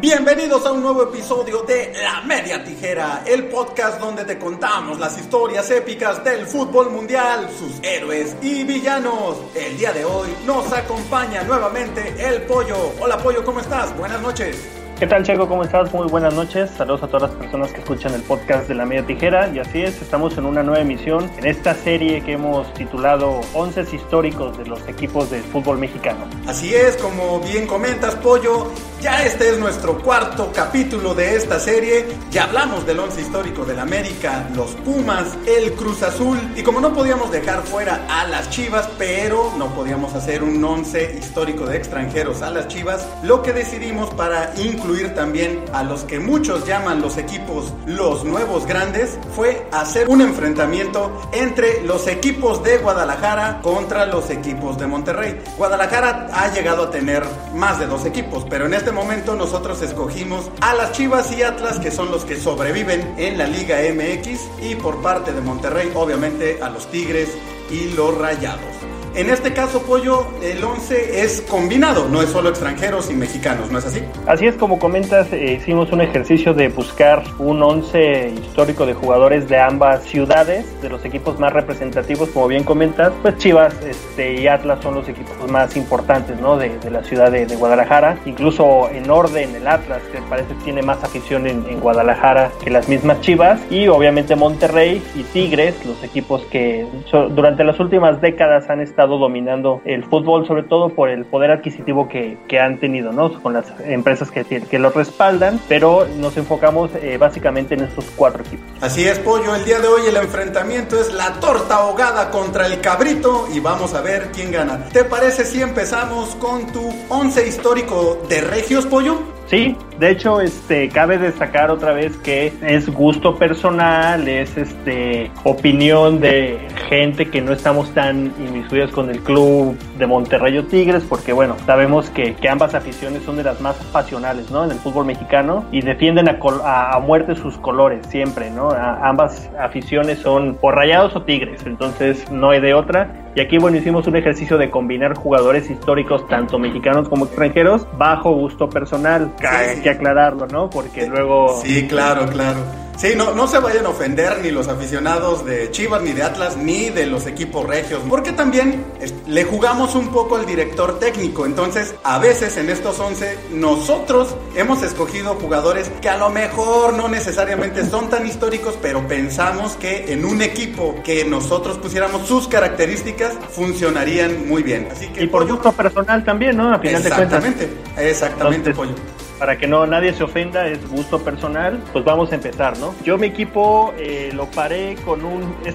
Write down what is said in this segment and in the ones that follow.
Bienvenidos a un nuevo episodio de La Media Tijera, el podcast donde te contamos las historias épicas del fútbol mundial, sus héroes y villanos. El día de hoy nos acompaña nuevamente el Pollo. Hola Pollo, ¿cómo estás? Buenas noches. ¿Qué tal, Checo? ¿Cómo estás? Muy buenas noches. Saludos a todas las personas que escuchan el podcast de La Media Tijera. Y así es, estamos en una nueva emisión en esta serie que hemos titulado 11 históricos de los equipos de fútbol mexicano. Así es, como bien comentas, Pollo, ya este es nuestro cuarto capítulo de esta serie. Ya hablamos del 11 histórico del América, los Pumas, el Cruz Azul. Y como no podíamos dejar fuera a las Chivas, pero no podíamos hacer un 11 histórico de extranjeros a las Chivas, lo que decidimos para incluir también a los que muchos llaman los equipos los nuevos grandes, fue hacer un enfrentamiento entre los equipos de Guadalajara contra los equipos de Monterrey. Guadalajara ha llegado a tener más de dos equipos, pero en este momento nosotros escogimos a las Chivas y Atlas, que son los que sobreviven en la Liga MX, y por parte de Monterrey, obviamente, a los Tigres y los Rayados. En este caso, Pollo, el 11 es combinado, no es solo extranjeros y mexicanos, ¿no es así? Así es, como comentas, eh, hicimos un ejercicio de buscar un 11 histórico de jugadores de ambas ciudades, de los equipos más representativos, como bien comentas, pues Chivas este, y Atlas son los equipos más importantes ¿no? de, la ciudad de, Guadalajara. Incluso en orden, el Atlas, que parece que tiene más afición en, Guadalajara que las mismas Chivas, y obviamente Monterrey y Tigres, los equipos que durante las últimas décadas han estado dominando el fútbol, sobre todo por el poder adquisitivo que, que han tenido, ¿no? Con las empresas que, que lo respaldan, pero nos enfocamos eh, básicamente en estos cuatro equipos. Así es, Pollo. El día de hoy el enfrentamiento es la torta ahogada contra el cabrito y vamos a ver quién gana. ¿Te parece si empezamos con tu once histórico de Regios, Pollo? Sí, de hecho, este, cabe destacar otra vez que es gusto personal, es este opinión de gente que no estamos tan inmiscuidos con el club de Monterrey o Tigres, porque bueno, sabemos que, ambas aficiones son de las más pasionales, ¿no? En el fútbol mexicano y defienden a, a, muerte sus colores siempre, ¿no? ambas aficiones son o rayados o tigres, entonces no hay de otra. Y aquí, bueno, hicimos un ejercicio de combinar jugadores históricos, tanto mexicanos como extranjeros, bajo gusto personal. Hay que aclararlo, ¿no? Porque luego... Sí, claro, claro. Sí, no, no se vayan a ofender ni los aficionados de Chivas, ni de Atlas, ni de los equipos regios, porque también le jugamos un poco al director técnico. Entonces, a veces en estos 11, nosotros hemos escogido jugadores que a lo mejor no necesariamente son tan históricos, pero pensamos que en un equipo que nosotros pusiéramos sus características, funcionarían muy bien. Así que, y por gusto personal también, ¿no? A final exactamente, de cuentas. Exactamente, Pollo para que no nadie se ofenda, es gusto personal, pues vamos a empezar, ¿no? Yo mi equipo eh, lo paré con un, es,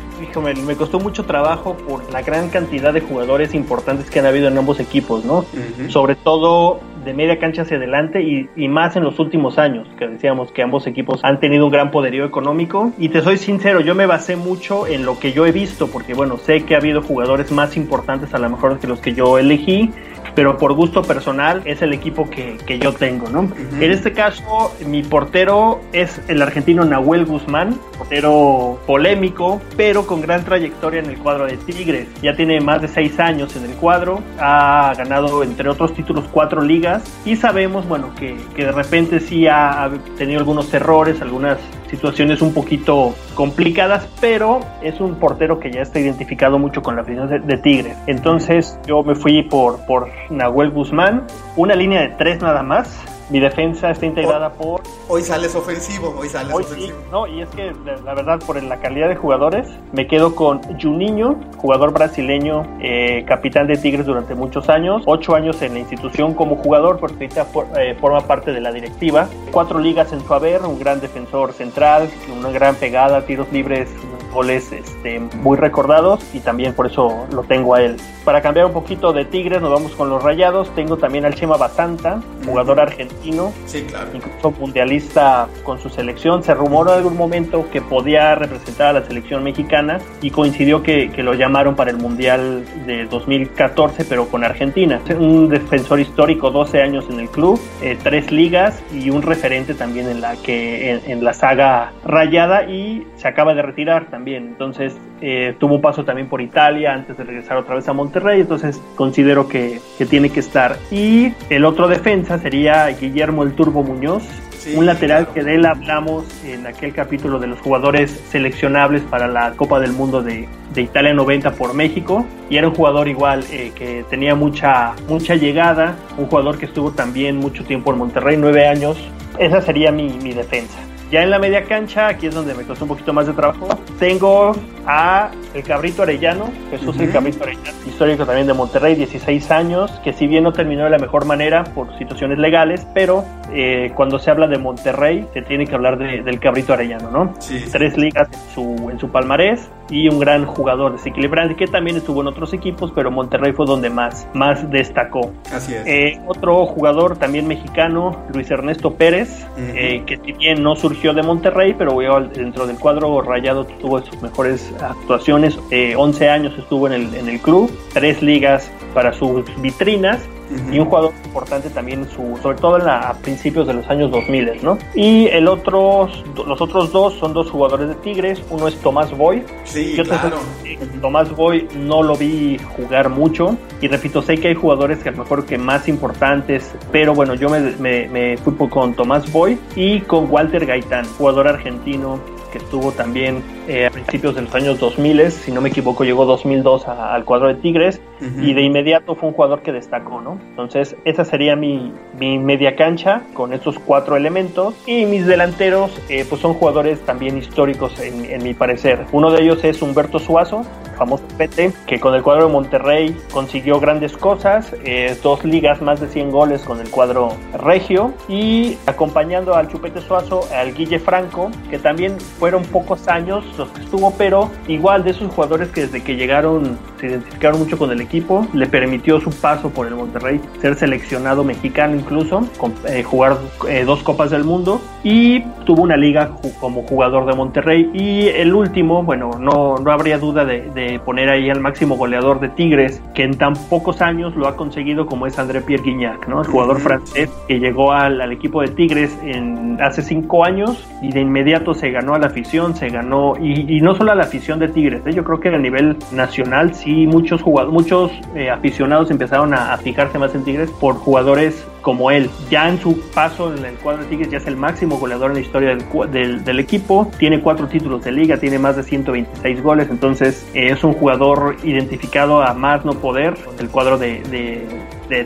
me costó mucho trabajo por la gran cantidad de jugadores importantes que han habido en ambos equipos, ¿no? Sobre todo de media cancha hacia adelante y, y, más en los últimos años, que decíamos que ambos equipos han tenido un gran poderío económico. Y te soy sincero, yo me basé mucho en lo que yo he visto, porque bueno, sé que ha habido jugadores más importantes a lo mejor que los que yo elegí pero por gusto personal es el equipo que, que yo tengo, ¿no? En este caso, mi portero es el argentino Nahuel Guzmán, portero polémico, pero con gran trayectoria en el cuadro de Tigres. Ya tiene más de seis años en el cuadro, ha ganado, entre otros títulos, cuatro ligas y sabemos, bueno, que, que de repente sí ha tenido algunos errores, algunas situaciones un poquito complicadas, pero es un portero que ya está identificado mucho con la afición de, Tigres. Entonces yo me fui por, por Nahuel Guzmán, una línea de tres nada más, mi defensa está integrada por... Hoy sales ofensivo, hoy sales ofensivo. no, y es que la verdad, por la calidad de jugadores, me quedo con Juninho, jugador brasileño, eh, capitán de Tigres durante muchos años, ocho años en la institución como jugador, porque ahorita eh, forma parte de la directiva, cuatro ligas en su haber, un gran defensor central, una gran pegada, tiros libres, goles este, muy recordados y también por eso lo tengo a él. Para cambiar un poquito de Tigres, nos vamos con los Rayados. Tengo también al Chema Batanta, jugador argentino, sí, claro. incluso mundialista con su selección. Se rumoró en algún momento que podía representar a la selección mexicana y coincidió que, que lo llamaron para el Mundial de 2014, pero con Argentina. Un defensor histórico, 12 años en el club, eh, tres ligas y un referente también en la que en, en la saga rayada y se acaba de retirar también también. Entonces eh, tuvo un paso también por Italia antes de regresar otra vez a Monterrey. Entonces considero que, que tiene que estar. Y el otro defensa sería Guillermo el Turbo Muñoz un lateral que de él hablamos en aquel capítulo de los jugadores seleccionables para la Copa del Mundo de, Italia 90 por México. Y era un jugador igual eh, que tenía mucha, mucha llegada, un jugador que estuvo también mucho tiempo en Monterrey, nueve años. Esa sería mi, mi defensa. Ya en la media cancha, aquí es donde me costó un poquito más de trabajo, tengo a el Cabrito Arellano, Jesús el Cabrito Arellano, histórico también de Monterrey, 16 años, que si bien no terminó de la mejor manera por situaciones legales, pero eh, cuando se habla de Monterrey se tiene que hablar del Cabrito Arellano, ¿no? Tres ligas en su, en su palmarés y un gran jugador desequilibrante que también estuvo en otros equipos, pero Monterrey fue donde más, más destacó. Así es. Eh, otro jugador también mexicano, Luis Ernesto Pérez, eh, que si bien no surgió de Monterrey, pero dentro del cuadro rayado tuvo sus mejores actuaciones. 11 años estuvo en el, en el club, tres ligas para sus vitrinas y un jugador importante también, su, sobre todo en a principios de los años 2000, ¿no? Y el otro, los otros dos son dos jugadores de Tigres, uno es Tomás Boy. Sí, claro. Tomás Boy no lo vi jugar mucho y repito, sé que hay jugadores que a lo mejor que más importantes, pero bueno, yo me, me, me fui con Tomás Boy y con Walter Gaitán, jugador argentino que estuvo también eh, a principios de los años 2000, si no me equivoco, llegó 2002 al cuadro de Tigres y de inmediato fue un jugador que destacó, ¿no? Entonces, esa sería mi, mi media cancha con estos cuatro elementos y mis delanteros, eh, pues son jugadores también históricos en, en mi parecer. Uno de ellos es Humberto Suazo, famoso Pete, que con el cuadro de Monterrey consiguió grandes cosas, eh, dos ligas, más de 100 goles con el cuadro regio y acompañando al Chupete Suazo, al Guille Franco, que también fueron pocos años los que estuvo, pero igual de esos jugadores que desde que llegaron se identificaron mucho con el equipo, le permitió su paso por el Monterrey, ser seleccionado mexicano incluso, eh, jugar eh, dos Copas del Mundo y tuvo una liga como jugador de Monterrey y el último, bueno, no, no habría duda de poner ahí al máximo goleador de Tigres, que en tan pocos años lo ha conseguido como es André Pierre Guignac, ¿no? El jugador francés que llegó al, equipo de Tigres en, hace cinco años y de inmediato se ganó a la afición, se ganó, y, no solo a la afición de Tigres, ¿eh? yo creo que a nivel nacional sí muchos jugadores, muchos eh, aficionados empezaron a, fijarse más en Tigres por jugadores como él. Ya en su paso en el cuadro de Tigres ya es el máximo goleador en la historia del, del, equipo. Tiene cuatro títulos de liga, tiene más de 126 goles. Entonces eh, es un jugador identificado a más no poder del cuadro de, de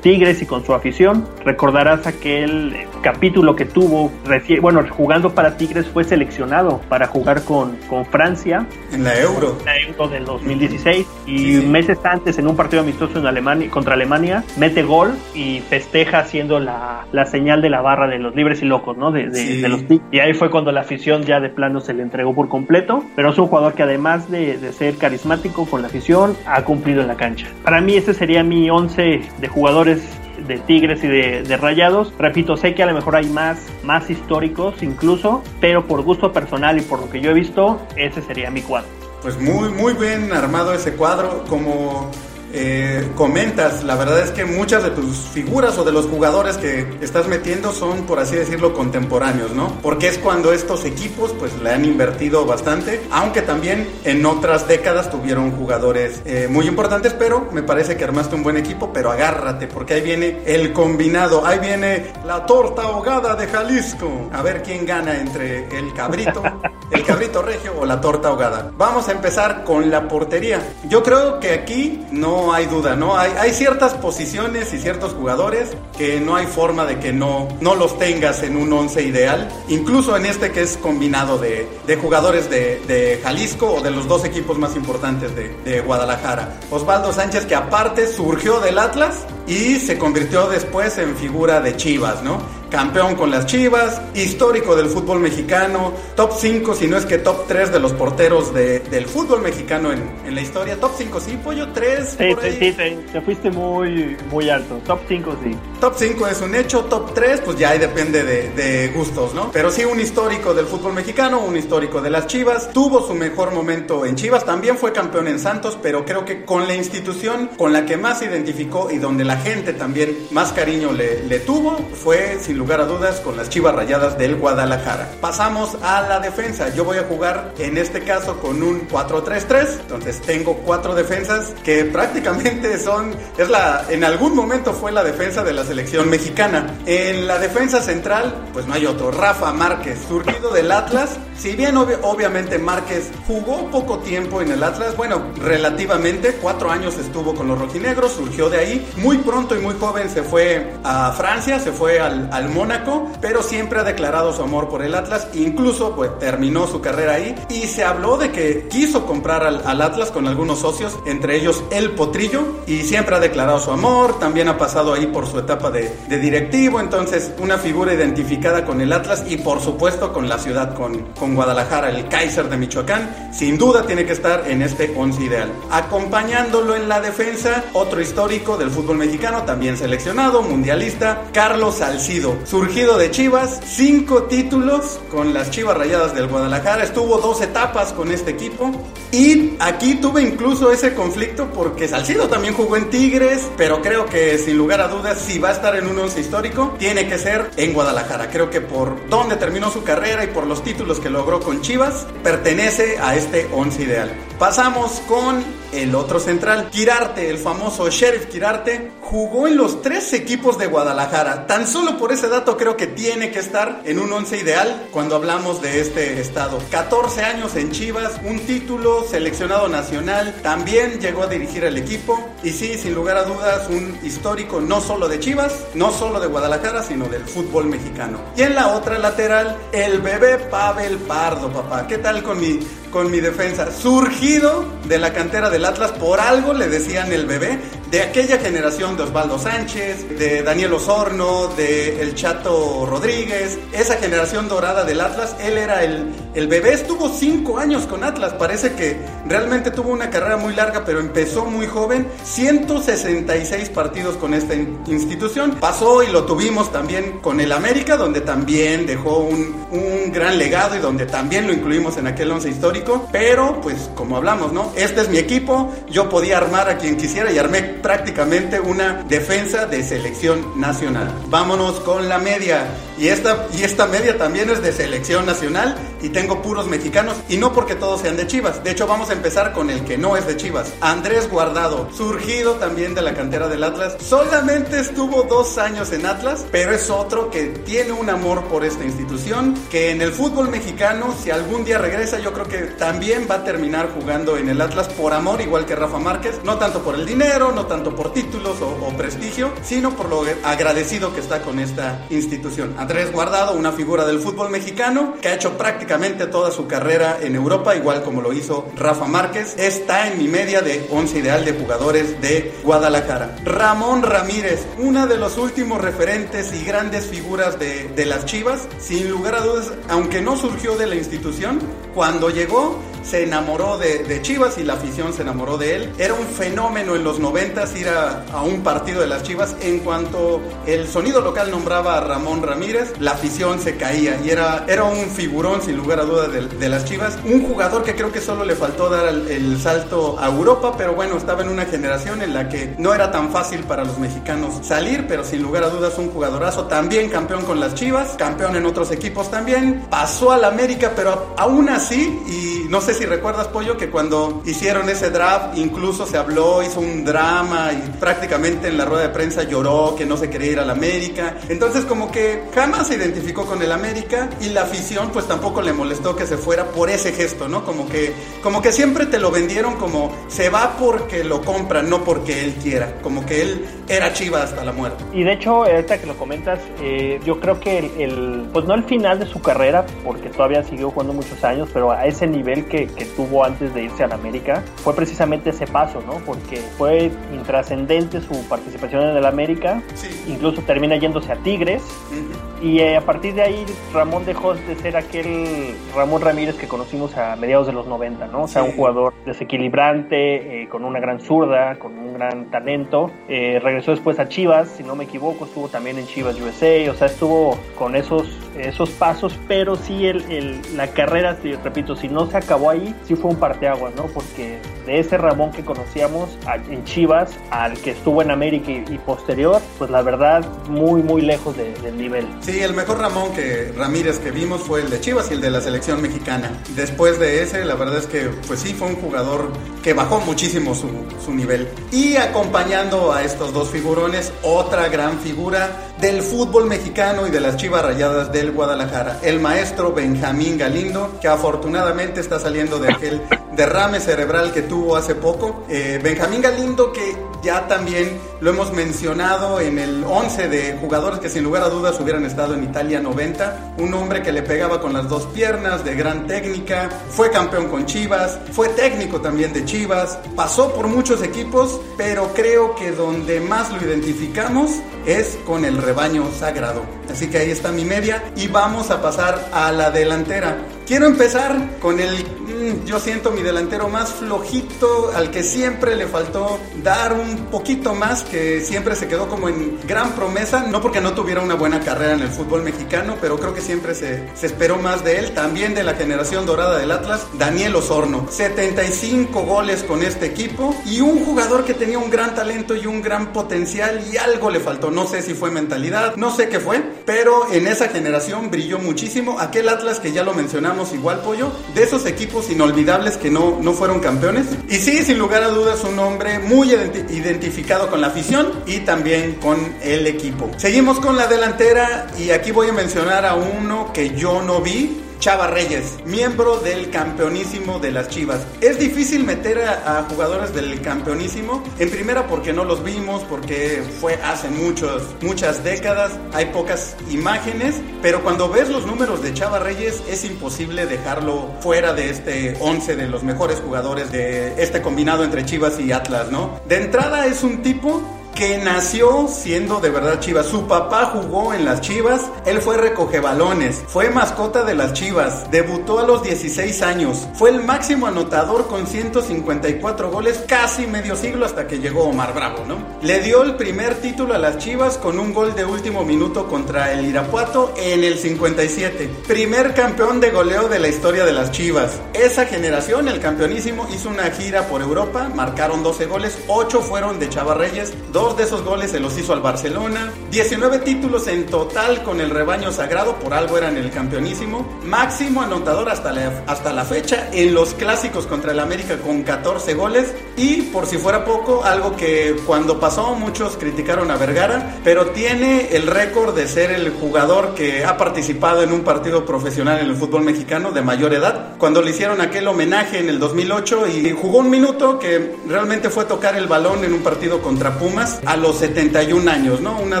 Tigres y con su afición. Recordarás aquel capítulo que tuvo, bueno, jugando para Tigres fue seleccionado para jugar con, con Francia. En la Euro. En la Euro del 2016. Y meses antes, en un partido amistoso en Alemania, contra Alemania, mete gol y festeja haciendo la, la señal de la barra de los libres y locos, ¿no? De, de, los Y ahí fue cuando la afición ya de plano se le entregó por completo. Pero es un jugador que además de, de ser carismático con la afición, ha cumplido en la cancha. Para mí ese sería mi 11 de jugadores jugadores de Tigres y de, Rayados. Repito, sé que a lo mejor hay más, más históricos incluso, pero por gusto personal y por lo que yo he visto, ese sería mi cuadro. Pues muy, muy bien armado ese cuadro, como eh, comentas, la verdad es que muchas de tus figuras o de los jugadores que estás metiendo son, por así decirlo, contemporáneos, ¿no? Porque es cuando estos equipos pues le han invertido bastante, aunque también en otras décadas tuvieron jugadores eh, muy importantes, pero me parece que armaste un buen equipo, pero agárrate, porque ahí viene el combinado, ahí viene la torta ahogada de Jalisco. A ver quién gana entre el cabrito, el cabrito regio o la torta ahogada. Vamos a empezar con la portería. Yo creo que aquí no hay duda, ¿no? Hay, ciertas posiciones y ciertos jugadores que no hay forma de que no, no los tengas en un once ideal. Incluso en este que es combinado de, de jugadores de, Jalisco o de los dos equipos más importantes de Guadalajara. Osvaldo Sánchez que aparte surgió del Atlas y se convirtió después en figura de Chivas, ¿no? Campeón con las Chivas, histórico del fútbol mexicano, top 5, si no es que top 3 de los porteros de, del fútbol mexicano en, en, la historia. Top 5, sí, pollo 3. Sí, sí, sí, te fuiste muy, muy alto. Top 5, sí. Top 5 es un hecho, top 3, pues ya ahí depende de, de, gustos, ¿no? Pero sí, un histórico del fútbol mexicano, un histórico de las Chivas. Tuvo su mejor momento en Chivas, también fue campeón en Santos, pero creo que con la institución con la que más se identificó y donde la gente también más cariño le, tuvo fue sin lugar a dudas con las Chivas Rayadas del Guadalajara. Pasamos a la defensa. Yo voy a jugar en este caso con un 4-3-3. Entonces tengo cuatro defensas que prácticamente son, es la, en algún momento fue la defensa de la selección mexicana. En la defensa central, pues no hay otro. Rafa Márquez, surgido del Atlas. Si bien obviamente Márquez jugó poco tiempo en el Atlas, bueno, relativamente, cuatro años estuvo con los rojinegros, surgió de ahí. Muy pronto y muy joven se fue a Francia, se fue al, al Mónaco, pero siempre ha declarado su amor por el Atlas. Incluso pues terminó su carrera ahí y se habló de que quiso comprar al, al Atlas con algunos socios, entre ellos el Potrillo, y siempre ha declarado su amor. También ha pasado ahí por su etapa de, de directivo, entonces una figura identificada con el Atlas y por supuesto con la ciudad, con, con Guadalajara, el Kaiser de Michoacán. Sin duda tiene que estar en este 11 ideal. Acompañándolo en la defensa, otro histórico del fútbol mexicano, también seleccionado, mundialista, Carlos Salcido, surgido de Chivas, cinco títulos con las Chivas Rayadas del Guadalajara, estuvo dos etapas con este equipo y aquí tuve incluso ese conflicto porque Salcido también jugó en Tigres, pero creo que sin lugar a dudas si va a estar en un once histórico, tiene que ser en Guadalajara. Creo que por donde terminó su carrera y por los títulos que logró con Chivas, pertenece a este once ideal. Pasamos con el otro central, Quirarte, el famoso Sheriff Quirarte, jugó en los tres equipos de Guadalajara. Tan solo por ese dato creo que tiene que estar en un once ideal cuando hablamos de este estado. 14 años en Chivas, un título, seleccionado nacional, también llegó a dirigir el equipo y sí, sin lugar a dudas, un histórico no solo de Chivas, no solo de Guadalajara, sino del fútbol mexicano. Y en la otra lateral, el bebé Pavel Pardo, papá. ¿Qué tal con mi con mi defensa, surgido de la cantera del Atlas, por algo le decían el bebé, de aquella generación de Osvaldo Sánchez, de Daniel Osorno, de El Chato Rodríguez, esa generación dorada del Atlas, él era el, el bebé, estuvo cinco años con Atlas, parece que realmente tuvo una carrera muy larga, pero empezó muy joven, 166 partidos con esta institución, pasó y lo tuvimos también con el América, donde también dejó un, un gran legado y donde también lo incluimos en aquel once histórico, pero pues como hablamos, ¿no? Este es mi equipo, yo podía armar a quien quisiera y armé prácticamente una defensa de selección nacional. Vámonos con la media. Y esta, y esta media también es de selección nacional y tengo puros mexicanos y no porque todos sean de Chivas. De hecho, vamos a empezar con el que no es de Chivas. Andrés Guardado, surgido también de la cantera del Atlas. Solamente estuvo dos años en Atlas, pero es otro que tiene un amor por esta institución, que en el fútbol mexicano, si algún día regresa, yo creo que también va a terminar jugando en el Atlas por amor, igual que Rafa Márquez. No tanto por el dinero, no tanto por títulos o, o prestigio, sino por lo agradecido que está con esta institución. Andrés Guardado, una figura del fútbol mexicano que ha hecho prácticamente toda su carrera en Europa, igual como lo hizo Rafa Márquez, está en mi media de 11 ideal de jugadores de Guadalajara. Ramón Ramírez, una de los últimos referentes y grandes figuras de, de las Chivas, sin lugar a dudas, aunque no surgió de la institución, cuando llegó se enamoró de, Chivas y la afición se enamoró de él. Era un fenómeno en los 90 ir a, un partido de las Chivas. En cuanto el sonido local nombraba a Ramón Ramírez, la afición se caía y era, era un figurón sin lugar a duda de, de las Chivas. Un jugador que creo que solo le faltó dar el, el, salto a Europa, pero bueno, estaba en una generación en la que no era tan fácil para los mexicanos salir, pero sin lugar a dudas un jugadorazo. También campeón con las Chivas, campeón en otros equipos también. Pasó al América, pero aún así, y no sé si recuerdas, Pollo, que cuando hicieron ese draft, incluso se habló, hizo un drama y prácticamente en la rueda de prensa lloró que no se quería ir al América. Entonces, como que jamás se identificó con el América y la afición, pues tampoco le molestó que se fuera por ese gesto, ¿no? Como que, como que siempre te lo vendieron como se va porque lo compran, no porque él quiera. Como que él era chiva hasta la muerte. Y de hecho, ahorita que lo comentas, eh, yo creo que el, el, pues no el final de su carrera, porque todavía siguió jugando muchos años, pero a ese nivel que, que tuvo antes de irse a la América fue precisamente ese paso, ¿no? Porque fue intrascendente su participación en el América, sí. incluso termina yéndose a Tigres. Uh -huh. Y eh, a partir de ahí Ramón dejó de ser aquel Ramón Ramírez que conocimos a mediados de los 90, ¿no? O sea, sí. un jugador desequilibrante, eh, con una gran zurda, con un gran talento. Eh, regresó después a Chivas, si no me equivoco, estuvo también en Chivas USA, o sea, estuvo con esos, esos pasos, pero sí el, el, la carrera, repito, si no se acabó ahí, sí fue un parteaguas, ¿no? Porque de ese Ramón que conocíamos en Chivas, al que estuvo en América y, posterior, pues la verdad, muy, muy lejos del nivel. Sí, el mejor Ramón que Ramírez que vimos fue el de Chivas y el de la selección mexicana. Después de ese, la verdad es que, pues sí, fue un jugador que bajó muchísimo su, su nivel. Y acompañando a estos dos figurones, otra gran figura del fútbol mexicano y de las Chivas Rayadas del Guadalajara, el maestro Benjamín Galindo, que afortunadamente está saliendo de aquel derrame cerebral que tuvo hace poco. Eh, Benjamín Galindo, que ya también lo hemos mencionado en el 11 de jugadores que sin lugar a dudas hubieran estado en Italia 90, un hombre que le pegaba con las dos piernas, de gran técnica, fue campeón con Chivas, fue técnico también de Chivas, pasó por muchos equipos, pero creo que donde más lo identificamos es con el rebaño sagrado. Así que ahí está mi media y vamos a pasar a la delantera. Quiero empezar con el, yo siento mi delantero más flojito, al que siempre le faltó dar un poquito más, que siempre se quedó como en gran promesa, no porque no tuviera una buena carrera en el fútbol mexicano, pero creo que siempre se, se esperó más de él, también de la generación dorada del Atlas, Daniel Osorno. 75 goles con este equipo y un jugador que tenía un gran talento y un gran potencial y algo le faltó, no sé si fue mentalidad, no sé qué fue, pero en esa generación brilló muchísimo, aquel Atlas que ya lo mencionamos, igual pollo, de esos equipos inolvidables que no, no fueron campeones. Y sí, sin lugar a dudas, un hombre muy identificado con la afición y también con el equipo. Seguimos con la delantera y aquí voy a mencionar a uno que yo no vi, Chava Reyes, miembro del campeonísimo de las Chivas. Es difícil meter a, jugadores del campeonísimo, en primera porque no los vimos, porque fue hace muchos, muchas décadas, hay pocas imágenes, pero cuando ves los números de Chava Reyes es imposible dejarlo fuera de este 11 de los mejores jugadores de este combinado entre Chivas y Atlas, ¿no? De entrada es un tipo que nació siendo de verdad Chivas. Su papá jugó en las Chivas, él fue recoge balones, fue mascota de las Chivas, debutó a los 16 años, fue el máximo anotador con 154 goles, casi medio siglo hasta que llegó Omar Bravo, ¿no? Le dio el primer título a las Chivas con un gol de último minuto contra el Irapuato en el 57. Primer campeón de goleo de la historia de las Chivas. Esa generación, el campeonísimo, hizo una gira por Europa, marcaron 12 goles, 8 fueron de Chava Reyes, Dos de esos goles se los hizo al Barcelona. 19 títulos en total con el rebaño sagrado, por algo eran el campeonísimo. Máximo anotador hasta la, hasta la fecha en los clásicos contra el América con 14 goles. Y por si fuera poco, algo que cuando pasó muchos criticaron a Vergara, pero tiene el récord de ser el jugador que ha participado en un partido profesional en el fútbol mexicano de mayor edad. Cuando le hicieron aquel homenaje en el 2008 y jugó un minuto que realmente fue tocar el balón en un partido contra Pumas a los 71 años, ¿no? Una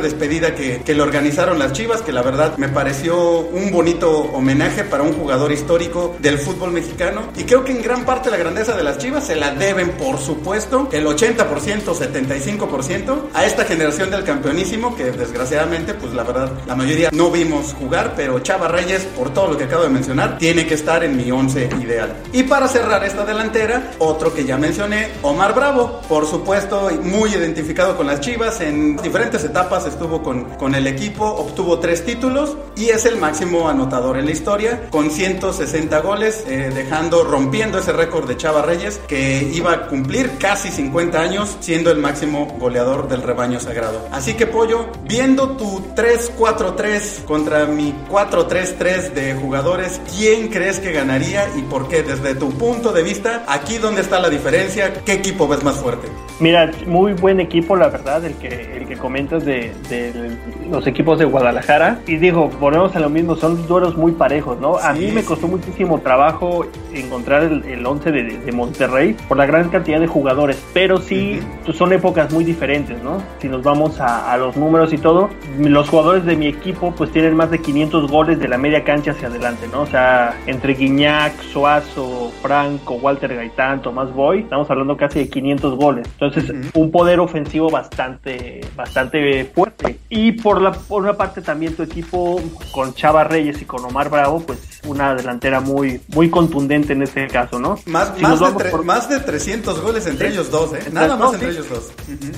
despedida que, que le organizaron las Chivas, que la verdad me pareció un bonito homenaje para un jugador histórico del fútbol mexicano. Y creo que en gran parte la grandeza de las Chivas se la deben, por supuesto, el 80%, 75% a esta generación del campeonísimo, que desgraciadamente, pues la verdad, la mayoría no vimos jugar, pero Chava Reyes, por todo lo que acabo de mencionar, tiene que estar en mi 11 ideal. Y para cerrar esta delantera, otro que ya mencioné, Omar Bravo, por supuesto, muy identificado con las Chivas, en diferentes etapas estuvo con, con el equipo, obtuvo tres títulos y es el máximo anotador en la historia, con 160 goles, eh, dejando, rompiendo ese récord de Chava Reyes, que iba a cumplir casi 50 años siendo el máximo goleador del rebaño sagrado. Así que Pollo, viendo tu 3-4-3 contra mi 4-3-3 de jugadores, ¿quién crees que ganaría y por qué? Desde tu punto de vista, aquí donde está la diferencia, ¿qué equipo ves más fuerte? Mira, muy buen equipo, la verdad, el que, el que comentas de, los equipos de Guadalajara. Y digo, ponemos a lo mismo, son duelos muy parejos, ¿no? A mí me costó muchísimo trabajo encontrar el, el 11 de, Monterrey por la gran cantidad de jugadores, pero sí pues, son épocas muy diferentes, ¿no? Si nos vamos a, los números y todo, los jugadores de mi equipo pues tienen más de 500 goles de la media cancha hacia adelante, ¿no? O sea, entre Guiñac, Suazo, Franco, Walter Gaitán, Tomás Boy, estamos hablando casi de 500 goles. Entonces, un poder ofensivo bastante, bastante fuerte. Y por, la, por una parte también tu equipo con Chava Reyes y con Omar Bravo, pues una delantera muy, muy contundente en este caso, ¿no? Más, más, de, más de 300 goles entre ellos dos, ¿eh? Nada más entre ellos dos.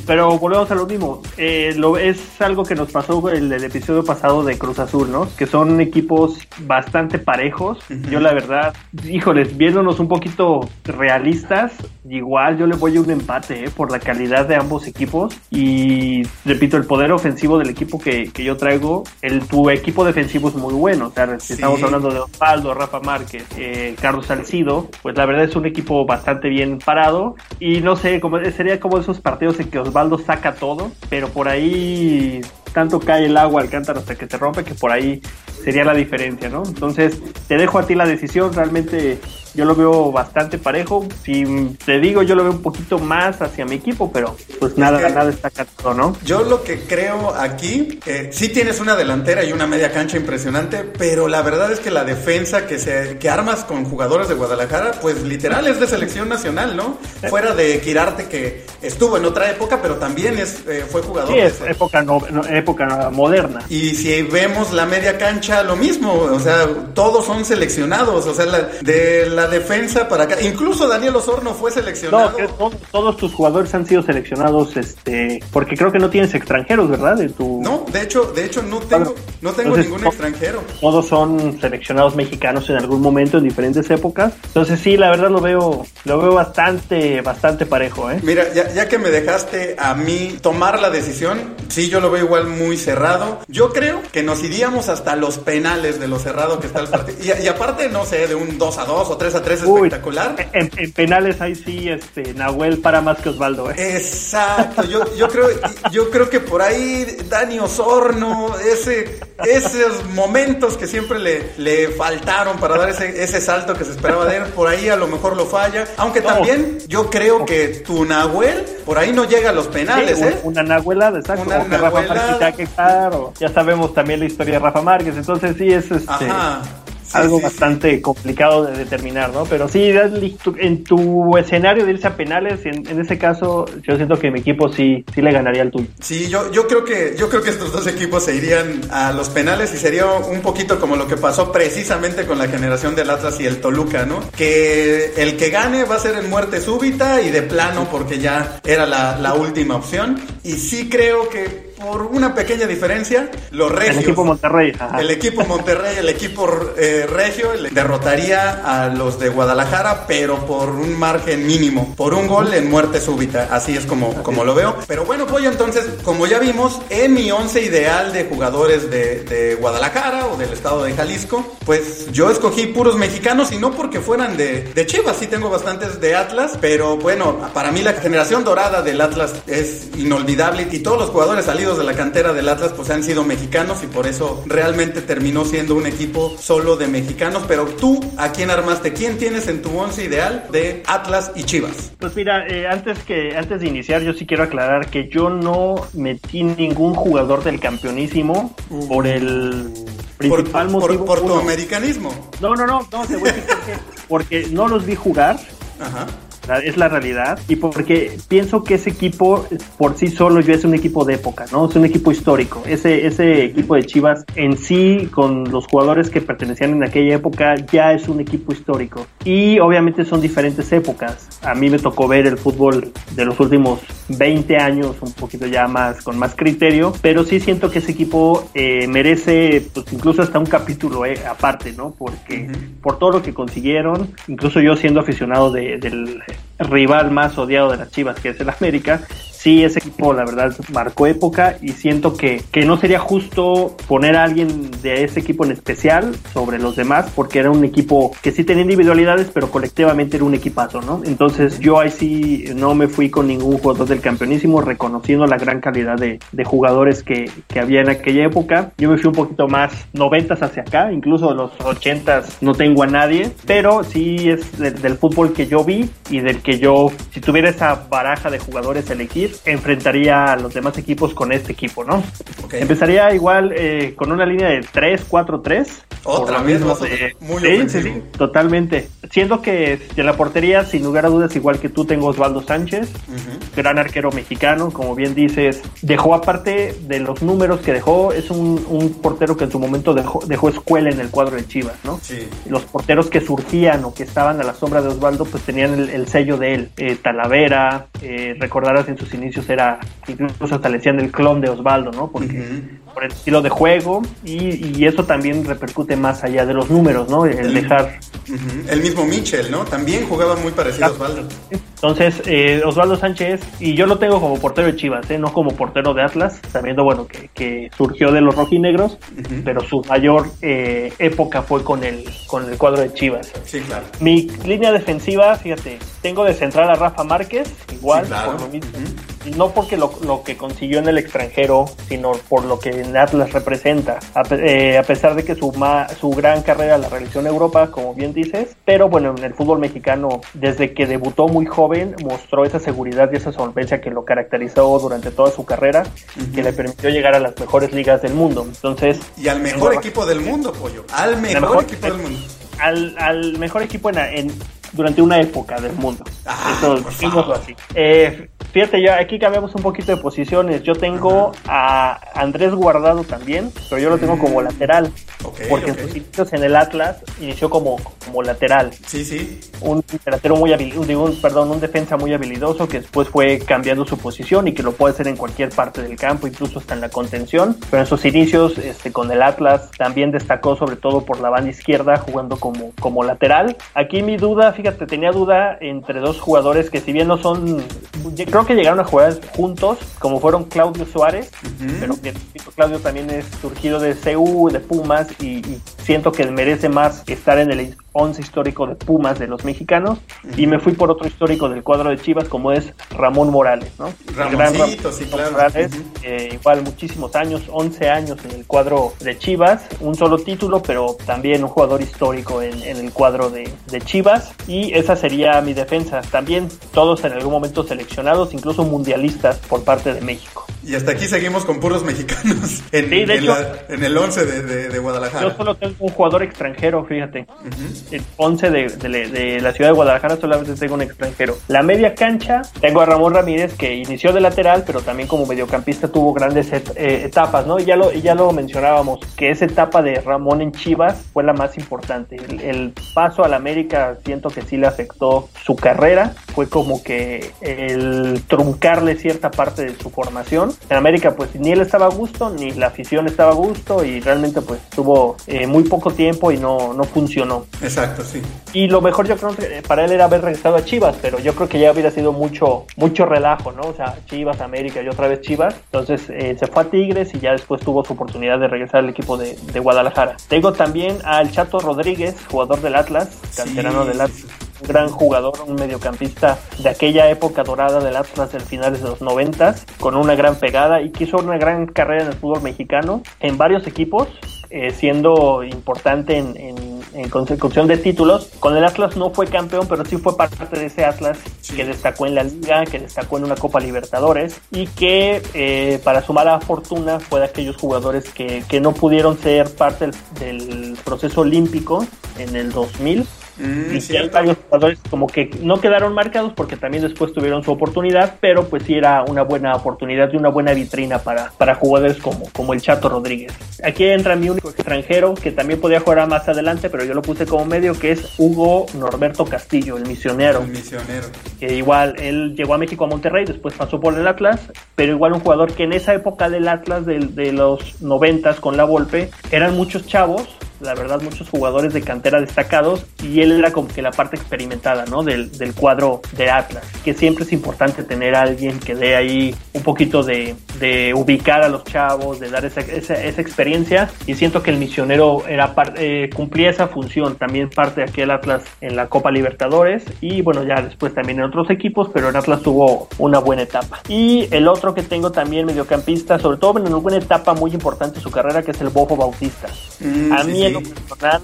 Pero volvemos a lo mismo. Eh, lo, es algo que nos pasó el, el episodio pasado de Cruz Azul, ¿no? Que son equipos bastante parejos. Yo la verdad, híjoles, viéndonos un poquito realistas, igual yo le voy a un empate, ¿eh? por la calidad de ambos equipos y repito, el poder ofensivo del equipo que, que yo traigo, el, tu equipo defensivo es muy bueno. O sea, si estamos hablando de Osvaldo, Rafa Márquez, eh, Carlos Salcido, pues la verdad es un equipo bastante bien parado y no sé, como, sería como esos partidos en que Osvaldo saca todo, pero por ahí tanto cae el agua al cántaro hasta que se rompe que por ahí sería la diferencia, ¿no? Entonces, te dejo a ti la decisión, realmente yo lo veo bastante parejo. Si te digo, yo lo veo un poquito más hacia mi equipo, pero pues nada, nada está todo, ¿no? Yo lo que creo aquí, eh, sí tienes una delantera y una media cancha impresionante, pero la verdad es que la defensa que, se, que armas con jugadores de Guadalajara, pues literal es de selección nacional, ¿no? Fuera de Quirarte, que estuvo en otra época, pero también es, eh, fue jugador. Sí, es época, no, época moderna. Y si vemos la media cancha, lo mismo, o sea, todos son seleccionados, o sea, de la defensa para acá. Incluso Daniel Osorno fue seleccionado. No, todos, tus jugadores han sido seleccionados, este, porque creo que no tienes extranjeros, ¿verdad? De tu... No, de hecho, de hecho no tengo, no tengo ningún extranjero. Todos son seleccionados mexicanos en algún momento en diferentes épocas. Entonces sí, la verdad lo veo, lo veo bastante, bastante parejo, ¿eh? Mira, ya, ya que me dejaste a mí tomar la decisión, sí, yo lo veo igual muy cerrado. Yo creo que nos iríamos hasta los penales de lo cerrado que está el partido. Y, y aparte, no sé, de un 2 a 2 o 3 a 3 espectacular. En, penales ahí sí, este, Nahuel para más que Osvaldo. ¿eh? Exacto, yo, yo, creo, yo creo que por ahí Dani Osorno, ese, esos momentos que siempre le, le faltaron para dar ese, ese salto que se esperaba de él, por ahí a lo mejor lo falla. Aunque también yo creo que tu Nahuel por ahí no llega a los penales, ¿eh? Una Nahuelada, exacto. Una Rafa Márquez, claro. Ya sabemos también la historia de Rafa Márquez, entonces sí es este. Ajá algo bastante complicado de determinar, ¿no? Pero sí, en tu escenario de irse a penales, en, en, ese caso, yo siento que mi equipo sí, sí le ganaría al tuyo. Sí, yo, yo creo que, yo creo que estos dos equipos se irían a los penales y sería un poquito como lo que pasó precisamente con la generación del Atlas y el Toluca, ¿no? Que el que gane va a ser en muerte súbita y de plano porque ya era la, la última opción. Y sí creo que por una pequeña diferencia, los regios. El equipo Monterrey. El equipo Monterrey, el equipo eh, regio derrotaría a los de Guadalajara, pero por un margen mínimo, por un gol en muerte súbita. Así es como, como lo veo. Pero bueno, Pollo, entonces, como ya vimos, en mi once ideal de jugadores de, de Guadalajara o del estado de Jalisco, pues yo escogí puros mexicanos y no porque fueran de, de Chivas, sí tengo bastantes de Atlas, pero bueno, para mí la generación dorada del Atlas es inolvidable y todos los jugadores salidos de la cantera del Atlas pues han sido mexicanos y por eso realmente terminó siendo un equipo solo de mexicanos. Pero tú, ¿a quién armaste? ¿Quién tienes en tu once ideal de Atlas y Chivas? Pues mira, eh, antes, que, antes de iniciar yo sí quiero aclarar que yo no metí ningún jugador del campeonísimo por el principal motivo. Por, tu americanismo. No, no, no, no, te voy a decir por qué. Porque no los vi jugar. Ajá es la realidad. Y porque pienso que ese equipo por sí solo yo es un equipo de época, ¿no? Es un equipo histórico. Ese, ese equipo de Chivas en sí, con los jugadores que pertenecían en aquella época, ya es un equipo histórico. Y obviamente son diferentes épocas. A mí me tocó ver el fútbol de los últimos 20 años, un poquito ya más, con más criterio, pero sí siento que ese equipo eh, merece pues, incluso hasta un capítulo eh, aparte, ¿no? Porque por todo lo que consiguieron, incluso yo siendo aficionado de, del rival más odiado de las Chivas, que es el América, sí, ese equipo la verdad marcó época y siento que, que no sería justo poner a alguien de ese equipo en especial sobre los demás porque era un equipo que sí tenía individualidades pero colectivamente era un equipazo, ¿no? Entonces yo ahí sí no me fui con ningún jugador del campeonísimo reconociendo la gran calidad de, de jugadores que, que, había en aquella época. Yo me fui un poquito más noventas hacia acá, incluso los ochentas no tengo a nadie, pero sí es del fútbol que yo vi y del que yo, si tuviera esa baraja de jugadores elegir, enfrentaría a los demás equipos con este equipo, ¿no? Empezaría igual eh, con una línea de 3-4-3. Otra vez, muy sí, sí, sí, totalmente. Siendo que en la portería, sin lugar a dudas, igual que tú, tengo Osvaldo Sánchez, gran arquero mexicano, como bien dices, dejó aparte de los números que dejó, es un, portero que en su momento dejó, dejó escuela en el cuadro de Chivas, ¿no? Sí. Los porteros que surgían o que estaban a la sombra de Osvaldo, pues tenían el, sello de él. Eh, Talavera, eh, recordarás en sus inicios era, incluso hasta le decían el clon de Osvaldo, ¿no? Porque por el estilo de juego y, y, eso también repercute más allá de los números, ¿no? El, dejar... El mismo Mitchell, ¿no? También jugaba muy parecido a Osvaldo. Entonces, eh, Osvaldo Sánchez, y yo lo tengo como portero de Chivas, ¿eh? no como portero de Atlas, sabiendo, bueno, que, que surgió de los rojinegros, pero su mayor eh, época fue con el, con el cuadro de Chivas. Sí, claro. Mi línea defensiva, fíjate, tengo de central a Rafa Márquez, igual, por lo mismo no porque lo, que consiguió en el extranjero, sino por lo que en Atlas representa, a, eh, pesar de que su, su gran carrera la realizó en Europa, como bien dices, pero bueno, en el fútbol mexicano, desde que debutó muy joven, mostró esa seguridad y esa solvencia que lo caracterizó durante toda su carrera, que le permitió llegar a las mejores ligas del mundo. Entonces, y al mejor equipo del mundo, pollo, al mejor, equipo del mundo. Al, al mejor equipo en, durante una época del mundo. Ah, Eso, así. Eh, Fíjate, ya aquí cambiamos un poquito de posiciones. Yo tengo a Andrés Guardado también, pero yo lo tengo como mm. lateral. porque en sus inicios en el Atlas inició como, como lateral. Sí, sí. Un delantero muy un, perdón, un defensa muy habilidoso que después fue cambiando su posición y que lo puede hacer en cualquier parte del campo, incluso hasta en la contención. Pero en sus inicios este, con el Atlas también destacó sobre todo por la banda izquierda jugando como, como lateral. Aquí mi duda, fíjate, tenía duda entre dos jugadores que si bien no son, creo que llegaron a jugar juntos, como fueron Claudio Suárez, pero que Claudio también es surgido de CU, de Pumas, y, siento que merece más estar en el 11 histórico de Pumas de los mexicanos, y me fui por otro histórico del cuadro de Chivas, como es Ramón Morales, ¿no? Ramoncito, sí, claro. Morales, eh, igual muchísimos años, 11 años en el cuadro de Chivas, un solo título, pero también un jugador histórico en, el cuadro de, de Chivas, y esa sería mi defensa. También todos en algún momento seleccionados incluso mundialistas por parte de México. Y hasta aquí seguimos con puros mexicanos en, en, el 11 de, Guadalajara. Yo solo tengo un jugador extranjero, fíjate. El 11 de, la ciudad de Guadalajara solamente tengo un extranjero. La media cancha, tengo a Ramón Ramírez que inició de lateral, pero también como mediocampista tuvo grandes eh, etapas, ¿no? Y ya, lo, ya lo mencionábamos, que esa etapa de Ramón en Chivas fue la más importante. El, el paso al América siento que sí le afectó su carrera. Fue como que el truncarle cierta parte de su formación. En América pues ni él estaba a gusto, ni la afición estaba a gusto y realmente pues tuvo eh, muy poco tiempo y no, no funcionó. Exacto, sí. Y lo mejor yo creo que para él era haber regresado a Chivas, pero yo creo que ya hubiera sido mucho, mucho relajo, ¿no? O sea, Chivas, América y otra vez Chivas. Entonces eh, se fue a Tigres y ya después tuvo su oportunidad de regresar al equipo de, Guadalajara. Tengo también al Chato Rodríguez, jugador del Atlas, canterano del Atlas gran jugador, un mediocampista de aquella época dorada del Atlas del finales de los noventas, con una gran pegada y que hizo una gran carrera en el fútbol mexicano en varios equipos, eh, siendo importante en, en, consecución de títulos. Con el Atlas no fue campeón, pero sí fue parte de ese Atlas que destacó en la liga, que destacó en una Copa Libertadores y que eh, para su mala fortuna fue de aquellos jugadores que, que no pudieron ser parte del, del proceso olímpico en el 2000 Mm, y hay varios jugadores como que no quedaron marcados porque también después tuvieron su oportunidad, pero pues sí era una buena oportunidad y una buena vitrina para, para jugadores como, como el Chato Rodríguez. Aquí entra mi único extranjero que también podía jugar más adelante, pero yo lo puse como medio, que es Hugo Norberto Castillo, el misionero. El misionero. Que igual él llegó a México a Monterrey, después pasó por el Atlas, pero igual un jugador que en esa época del Atlas de, de los noventas con la Volpe eran muchos chavos la verdad, muchos jugadores de cantera destacados y él era como que la parte experimentada, ¿no? Del, del cuadro de Atlas, que siempre es importante tener a alguien que dé ahí un poquito de, de ubicar a los chavos, de dar esa, esa, esa experiencia y siento que el misionero era eh, cumplía esa función, también parte de aquel Atlas en la Copa Libertadores y bueno, ya después también en otros equipos, pero en Atlas tuvo una buena etapa. Y el otro que tengo también mediocampista, sobre todo en una buena etapa muy importante de su carrera, que es el Bofo Bautista. Mm, a mí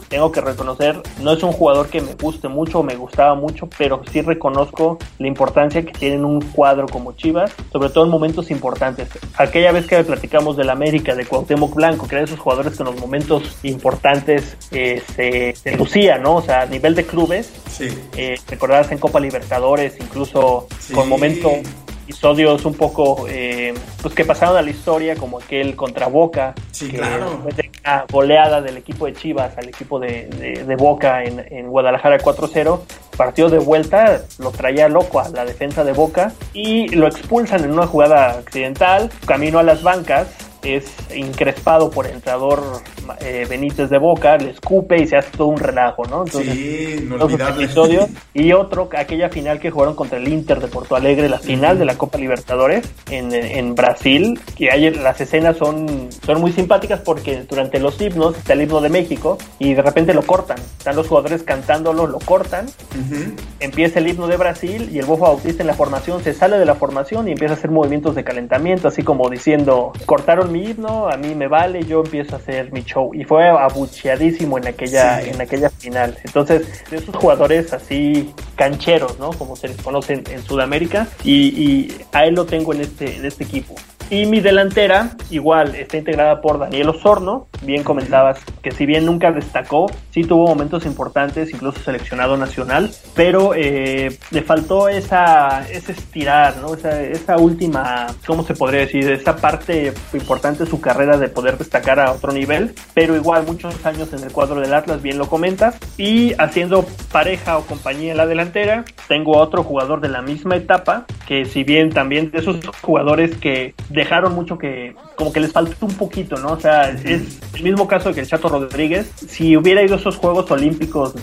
tengo que reconocer, no es un jugador que me guste mucho o me gustaba mucho, pero sí reconozco la importancia que tiene en un cuadro como Chivas, sobre todo en momentos importantes. Aquella vez que platicamos del América, de Cuauhtémoc Blanco, que era de esos jugadores que en los momentos importantes eh, se, se lucían, ¿no? O sea, a nivel de clubes, sí. eh, en Copa Libertadores, incluso con momentos episodios un poco eh, pues que pasaron a la historia como aquel contra Boca sí, claro. una goleada del equipo de Chivas al equipo de, de, Boca en, en Guadalajara 4-0 partido de vuelta lo traía loco a la defensa de Boca y lo expulsan en una jugada accidental camino a las bancas es increspado por el entrenador eh, Benítez de Boca, le escupe y se hace todo un relajo, ¿no? Entonces, sí, inolvidable. Episodios, y otro, aquella final que jugaron contra el Inter de Porto Alegre, la final de la Copa Libertadores en, en Brasil, que hay, las escenas son, son muy simpáticas porque durante los himnos está el himno de México y de repente lo cortan. Están los jugadores cantándolo, lo cortan, empieza el himno de Brasil y el Bofo Bautista en la formación se sale de la formación y empieza a hacer movimientos de calentamiento, así como diciendo, cortaron mi himno, a mí me vale, yo empiezo a hacer mi show. Y fue abucheadísimo en aquella, en aquella final. Entonces, de esos jugadores así cancheros, ¿no? Como se les conoce en, Sudamérica, y, y, a él lo tengo en este, en este equipo. Y mi delantera, igual, está integrada por Daniel Osorno. Bien comentabas que si bien nunca destacó, sí tuvo momentos importantes, incluso seleccionado nacional, pero eh, le faltó esa, ese estirar, ¿no? Esa, esa última, ¿cómo se podría decir? Esa parte importante de su carrera de poder destacar a otro nivel, pero igual muchos años en el cuadro del Atlas, bien lo comentas. Y haciendo pareja o compañía en la delantera, tengo a otro jugador de la misma etapa, que si bien también de esos jugadores que dejaron mucho que, como que les faltó un poquito, ¿no? O sea, es el mismo caso que el Chato Rodríguez. Si hubiera ido a esos Juegos Olímpicos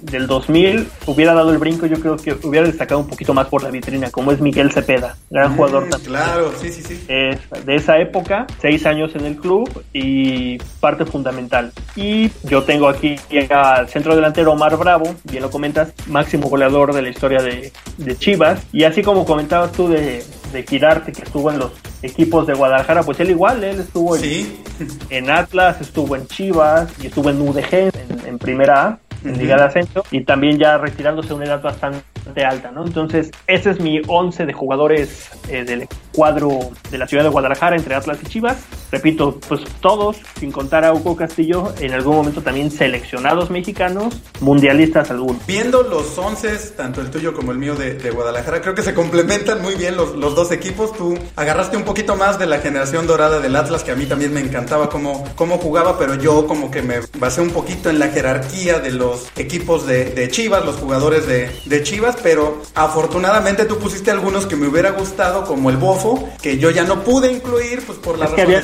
del 2000, hubiera dado el brinco, yo creo que hubiera destacado un poquito más por la vitrina, como es Miguel Cepeda, gran jugador también. Claro, sí, sí, sí. de esa época, seis años en el club y parte fundamental. Y yo tengo aquí al centro delantero Omar Bravo, bien lo comentas, máximo goleador de la historia de, de Chivas. Y así como comentabas tú de, de Quirarte, que estuvo en los equipos de Guadalajara, pues él igual, él estuvo en, Atlas, estuvo en Chivas y estuvo en UDG, en, en Primera A en Liga de Ascenso y también ya retirándose a una edad bastante alta, ¿no? Entonces, ese es mi 11 de jugadores eh, del cuadro de la ciudad de Guadalajara entre Atlas y Chivas. Repito, pues todos, sin contar a Hugo Castillo, en algún momento también seleccionados mexicanos, mundialistas algunos. Viendo los 11, tanto el tuyo como el mío de, Guadalajara, creo que se complementan muy bien los, los, dos equipos. Tú agarraste un poquito más de la generación dorada del Atlas, que a mí también me encantaba cómo, cómo jugaba, pero yo como que me basé un poquito en la jerarquía de los equipos de, de Chivas, los jugadores de, de Chivas, pero afortunadamente tú pusiste algunos que me hubiera gustado, como el Bofo, que yo ya no pude incluir, pues por la es que había,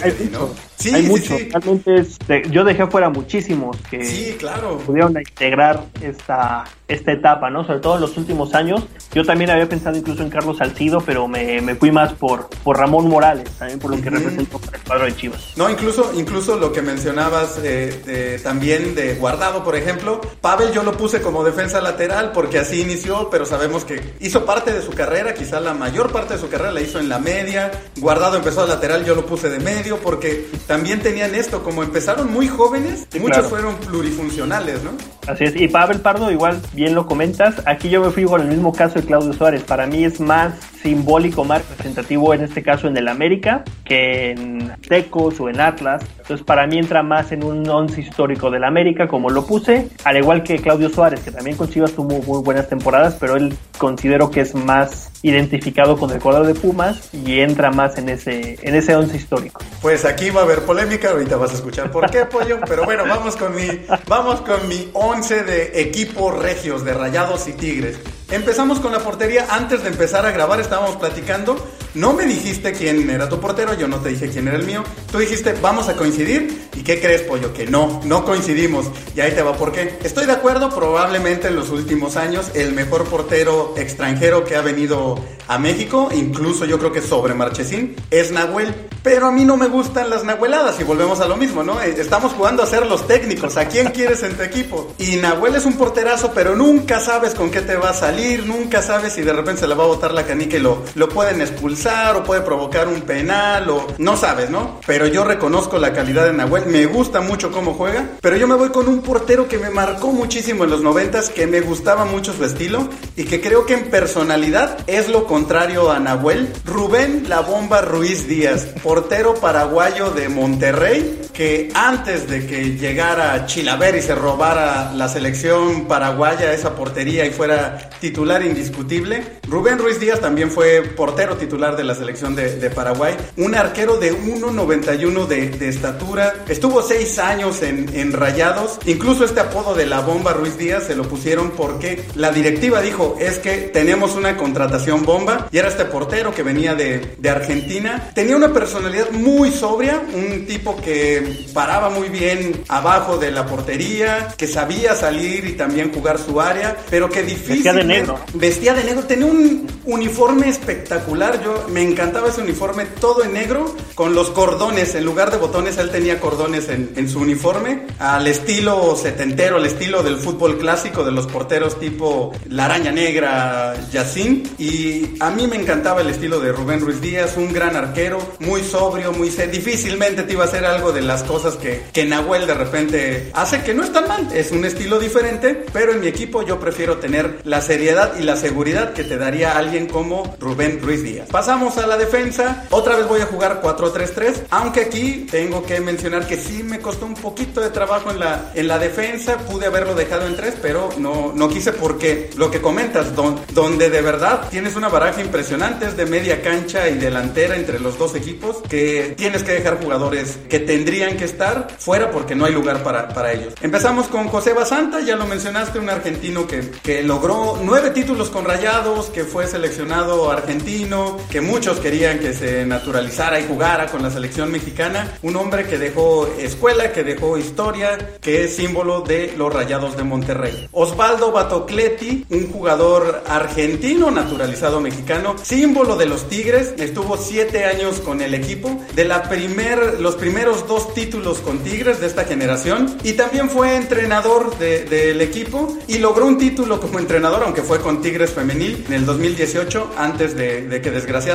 Sí, hay mucho. Realmente yo dejé fuera muchísimos que sí, claro. pudieron integrar esta, esta etapa, ¿no? Sobre todo en los últimos años. Yo también había pensado incluso en Carlos Salcido, pero me, me fui más por, por Ramón Morales, también por lo que representó para el cuadro de Chivas. No, incluso, incluso lo que mencionabas eh, también de Guardado, por ejemplo. Pavel yo lo puse como defensa lateral porque así inició, pero sabemos que hizo parte de su carrera, quizá la mayor parte de su carrera la hizo en la media. Guardado empezó a lateral, yo lo puse de medio porque también tenían esto, como empezaron muy jóvenes, muchos fueron plurifuncionales, ¿no? Así es, y Pavel Pardo igual, bien lo comentas, aquí yo me fui con el mismo caso de Claudio Suárez, para mí es más simbólico, más representativo en este caso en el América que en Tecos o en Atlas, entonces para mí entra más en un once histórico del América como lo puse, al igual que Claudio Suárez, que también con Chivas muy buenas temporadas, pero él considero que es más identificado con el cuadro de Pumas y entra más en ese en ese once histórico. Pues aquí va a haber polémica, ahorita vas a escuchar por qué, pollo, pero bueno, vamos con mi vamos con mi once de equipos regios de Rayados y Tigres. Empezamos con la portería. Antes de empezar a grabar estábamos platicando. No me dijiste quién era tu portero, yo no te dije quién era el mío. Tú dijiste, vamos a coincidir. ¿Y qué crees, pollo? Que no, no coincidimos. Y ahí te va por qué. Estoy de acuerdo, probablemente en los últimos años el mejor portero extranjero que ha venido a México, incluso yo creo que sobre Marchesín, es Nahuel. Pero a mí no me gustan las nahueladas y volvemos a lo mismo, ¿no? Eh, estamos jugando a ser los técnicos. ¿A quién quieres en tu equipo? Y Nahuel es un porterazo, pero nunca sabes con qué te va a salir, nunca sabes si de repente se le va a botar la canica y lo, lo pueden expulsar o puede provocar un penal o no sabes, ¿no? Pero yo reconozco la calidad de Nahuel, me gusta mucho cómo juega, pero yo me voy con un portero que me marcó muchísimo en los noventas, que me gustaba mucho su estilo y que creo que en personalidad es lo contrario a Nahuel. Rubén La Bomba Ruiz Díaz, portero paraguayo de Monterrey que antes de que llegara Chilaver y se robara la selección paraguaya esa portería y fuera titular indiscutible, Rubén Ruiz Díaz también fue portero titular de la selección de, Paraguay, un arquero de 1.91 de, de, estatura, estuvo seis años en, en Rayados, incluso este apodo de la bomba Ruiz Díaz se lo pusieron porque la directiva dijo es que tenemos una contratación bomba y era este portero que venía de, de Argentina, tenía una personalidad muy sobria, un tipo que paraba muy bien abajo de la portería, que sabía salir y también jugar su área, pero que difícil. Vestía de negro. Vestía de negro, tenía un uniforme espectacular. Yo me encantaba ese uniforme todo en negro, con los cordones, en lugar de botones, él tenía cordones en, su uniforme, al estilo setentero, al estilo del fútbol clásico de los porteros tipo la araña negra, Yacine. Y a mí me encantaba el estilo de Rubén Ruiz Díaz, un gran arquero, muy sobrio, muy difícilmente te iba a hacer algo de las cosas que, que Nahuel de repente hace que no es tan mal. Es un estilo diferente, pero en mi equipo yo prefiero tener la seriedad y la seguridad que te daría alguien como Rubén Ruiz Díaz. Pasamos a la defensa. Otra vez voy a jugar 4-3-3, aunque aquí tengo que mencionar que sí me costó un poquito de trabajo en la, en la defensa. Pude haberlo dejado en 3, pero no, no quise porque lo que comentas, donde de verdad tienes una baraja impresionante es de media cancha y delantera entre los dos equipos que tienes que dejar jugadores que tendrían que estar fuera porque no hay lugar para, para ellos. Empezamos con José Basanta, ya lo mencionaste, un argentino que, que logró nueve títulos con Rayados, que fue seleccionado argentino, que muchos querían que se naturalizara y jugara con la selección mexicana. Un hombre que dejó escuela, que dejó historia, que es símbolo de los Rayados de Monterrey. Osvaldo Batocletti, un jugador argentino naturalizado mexicano, símbolo de los Tigres, estuvo siete años con el equipo. De la primer, los primeros dos títulos con Tigres de esta generación y también fue entrenador del equipo y logró un título como entrenador, aunque fue con Tigres femenil en el 2018, antes de, que desgraciadamente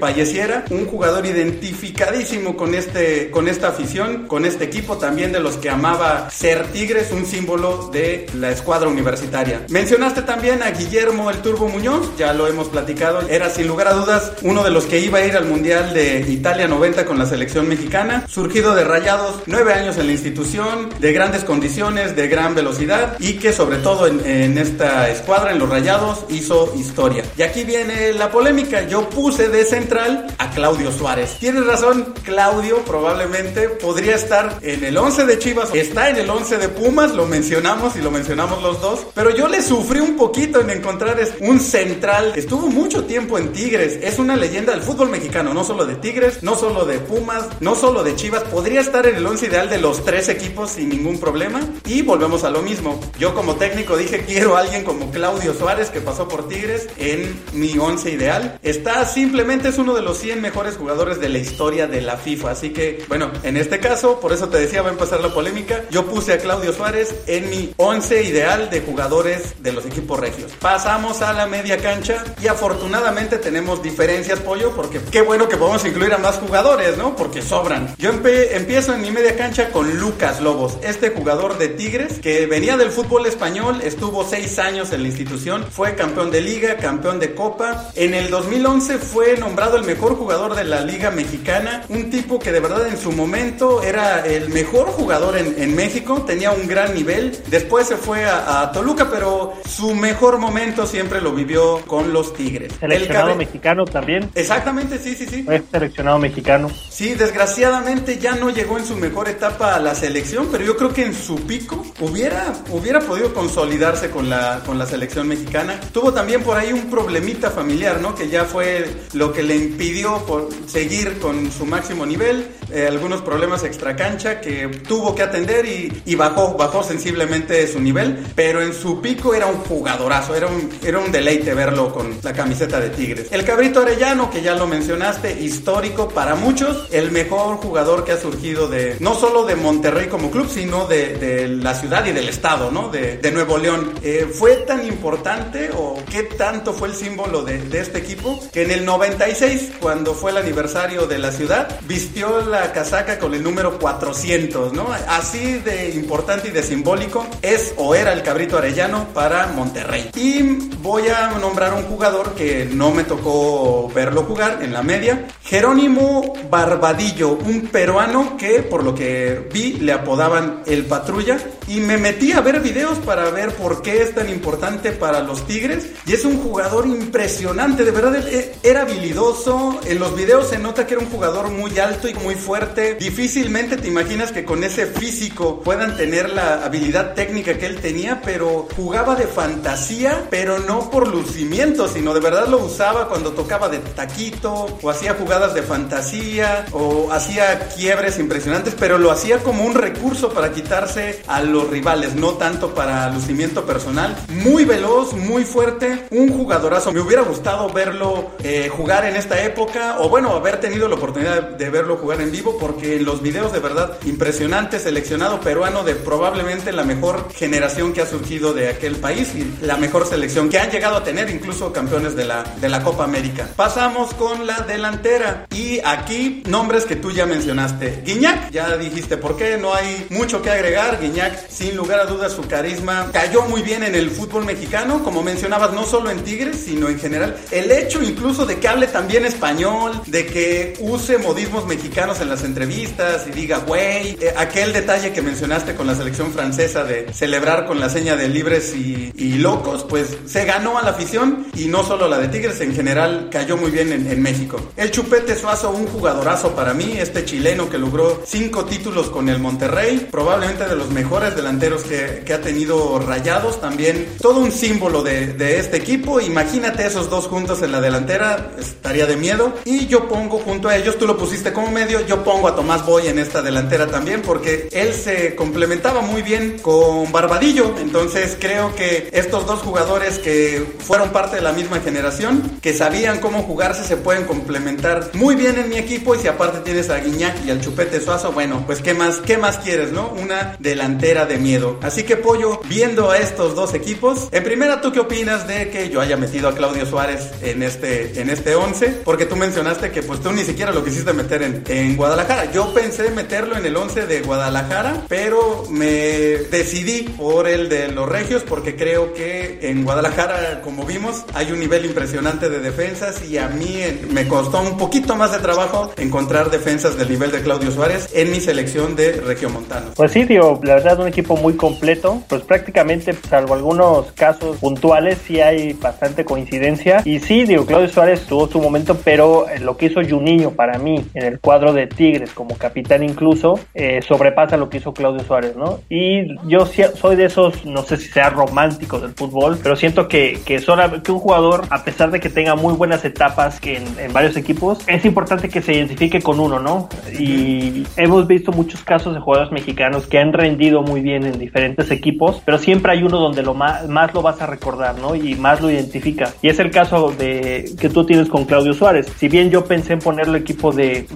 falleciera. Un jugador identificadísimo con, este, con esta afición, con este equipo también de los que amaba ser Tigres, un símbolo de la escuadra universitaria. Mencionaste también a Guillermo el Turbo Muñoz, ya lo hemos platicado, era sin lugar a dudas uno de los que iba a ir al Mundial de Italia 90 con la selección mexicana, surgido de Rayados, nueve años en la institución, de grandes condiciones, de gran velocidad y que sobre todo en, esta escuadra, en los Rayados, hizo historia. Y aquí viene la polémica, yo puse de central a Claudio Suárez. Tienes razón, Claudio probablemente podría estar en el 11 de Chivas, está en el 11 de Pumas, lo mencionamos y lo mencionamos los dos, pero yo le sufrí un poquito en encontrar un central estuvo mucho tiempo en Tigres, es una leyenda del fútbol mexicano, no solo de Tigres, no solo de Pumas, no solo de Chivas, podría estar en el 11 ideal de los tres equipos sin ningún problema. Y volvemos a lo mismo. Yo como técnico dije quiero a alguien como Claudio Suárez que pasó por Tigres en mi 11 ideal. Está simplemente es uno de los 100 mejores jugadores de la historia de la FIFA. Así que bueno, en este caso, por eso te decía va a empezar la polémica. Yo puse a Claudio Suárez en mi 11 ideal de jugadores de los equipos regios. Pasamos a la media cancha y afortunadamente tenemos diferencias, pollo, porque qué bueno que podemos incluir a más jugadores, ¿no? Porque sobran. Yo empiezo en mi media cancha con Lucas Lobos, este jugador de Tigres que venía del fútbol español, estuvo seis años en la institución, fue campeón de liga, campeón de copa. En el 2011 fue nombrado el mejor jugador de la liga mexicana, un tipo que de verdad en su momento era el mejor jugador en, México, tenía un gran nivel. Después se fue a, Toluca, pero su mejor momento siempre lo vivió con los Tigres. Seleccionado mexicano también. Exactamente, sí, sí, sí. Fue seleccionado mexicano. Sí, desgraciadamente ya no llegó en su mejor etapa a la selección, pero yo creo que en su pico hubiera, hubiera podido consolidarse con la, con la selección mexicana. Tuvo también por ahí un problemita familiar, ¿no? Que ya fue lo que le impidió seguir con su máximo nivel, eh, algunos problemas extracancha que tuvo que atender y, bajó, bajó sensiblemente su nivel, pero en su pico era un jugadorazo, era un, era un deleite verlo con la camiseta de Tigres. El Cabrito Arellano, que ya lo mencionaste, histórico para muchos, el mejor jugador que ha surgido de, no solo de Monterrey como club, sino de, de la ciudad y del estado, ¿no? De, de Nuevo León. Eh, fue tan importante o qué tanto fue el símbolo de, de este equipo que en el 96, cuando fue el aniversario de la ciudad, vistió la casaca con el número 400, ¿no? Así de importante y de simbólico es o era el Cabrito Arellano para Monterrey. Y voy a nombrar un jugador que no me tocó verlo jugar en la media, Jerónimo Barbadillo, un peruano que por lo que vi le apodaban el patrulla y me metí a ver videos para ver por qué es tan importante para los Tigres y es un jugador impresionante, de verdad e, era habilidoso, en los videos se nota que era un jugador muy alto y muy fuerte, difícilmente te imaginas que con ese físico puedan tener la habilidad técnica que él tenía, pero jugaba de fantasía, pero no por lucimiento, sino de verdad lo usaba cuando tocaba de taquito o hacía jugar de fantasía o hacía quiebres impresionantes, pero lo hacía como un recurso para quitarse a los rivales, no tanto para lucimiento personal. Muy veloz, muy fuerte, un jugadorazo. Me hubiera gustado verlo eh, jugar en esta época o bueno, haber tenido la oportunidad de verlo jugar en vivo porque los videos de verdad impresionante, seleccionado peruano de probablemente la mejor generación que ha surgido de aquel país y la mejor selección que han llegado a tener incluso campeones de la, de la Copa América. Pasamos con la delantera y aquí, nombres que tú ya mencionaste. Guiñac, ya dijiste por qué, no hay mucho que agregar. Guiñac, sin lugar a dudas, su carisma cayó muy bien en el fútbol mexicano, como mencionabas, no solo en Tigres, sino en general. El hecho incluso de que hable también español, de que use modismos mexicanos en las entrevistas y diga, güey, eh, aquel detalle que mencionaste con la selección francesa de celebrar con la seña de libres y, locos, pues se ganó a la afición y no solo la de Tigres, en general cayó muy bien en, en México. El Chupete Suazo, un jugadorazo para mí, este chileno que logró cinco títulos con el Monterrey, probablemente de los mejores delanteros que, ha tenido Rayados, también todo un símbolo de, este equipo. Imagínate esos dos juntos en la delantera, estaría de miedo. Y yo pongo junto a ellos, tú lo pusiste como medio, yo pongo a Tomás Boy en esta delantera también, porque él se complementaba muy bien con Barbadillo. Entonces creo que estos dos jugadores que fueron parte de la misma generación, que sabían cómo jugarse, se pueden complementar muy bien en mi equipo y si aparte tienes a Guiñac y al Chupete Suazo, bueno, pues qué más, qué más quieres, ¿no? Una delantera de miedo. Así que Pollo, viendo a estos dos equipos, en primera, ¿tú qué opinas de que yo haya metido a Claudio Suárez en este en este 11? Porque tú mencionaste que pues tú ni siquiera lo quisiste meter en, en Guadalajara. Yo pensé meterlo en el 11 de Guadalajara, pero me decidí por el de los Regios porque creo que en Guadalajara, como vimos, hay un nivel impresionante de defensas y a mí me costó un poquito más de trabajo encontrar defensas del nivel de Claudio Suárez en mi selección de Regiomontano. Pues sí, tío, la verdad un equipo muy completo, pues prácticamente salvo algunos casos puntuales sí hay bastante coincidencia y sí, digo, Claudio Suárez tuvo su momento, pero lo que hizo Juninho para mí en el cuadro de Tigres como capitán incluso eh, sobrepasa lo que hizo Claudio Suárez, ¿no? Y yo soy de esos, no sé si sea romántico del fútbol, pero siento que, que, que un jugador, a pesar de que tenga muy buenas etapas que en varios equipos, es importante que se identifique con uno, ¿no? Y hemos visto muchos casos de jugadores mexicanos que han rendido muy bien en diferentes equipos, pero siempre hay uno donde lo más, lo vas a recordar, ¿no? Y más lo identifica. Y es el caso de que tú tienes con Claudio Suárez. Si bien yo pensé en ponerlo equipo de,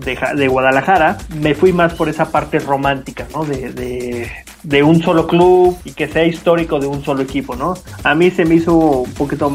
Guadalajara, me fui más por esa parte romántica, ¿no? De, de, de un solo club y que sea histórico de un solo equipo, ¿no? A mí se me hizo un poquito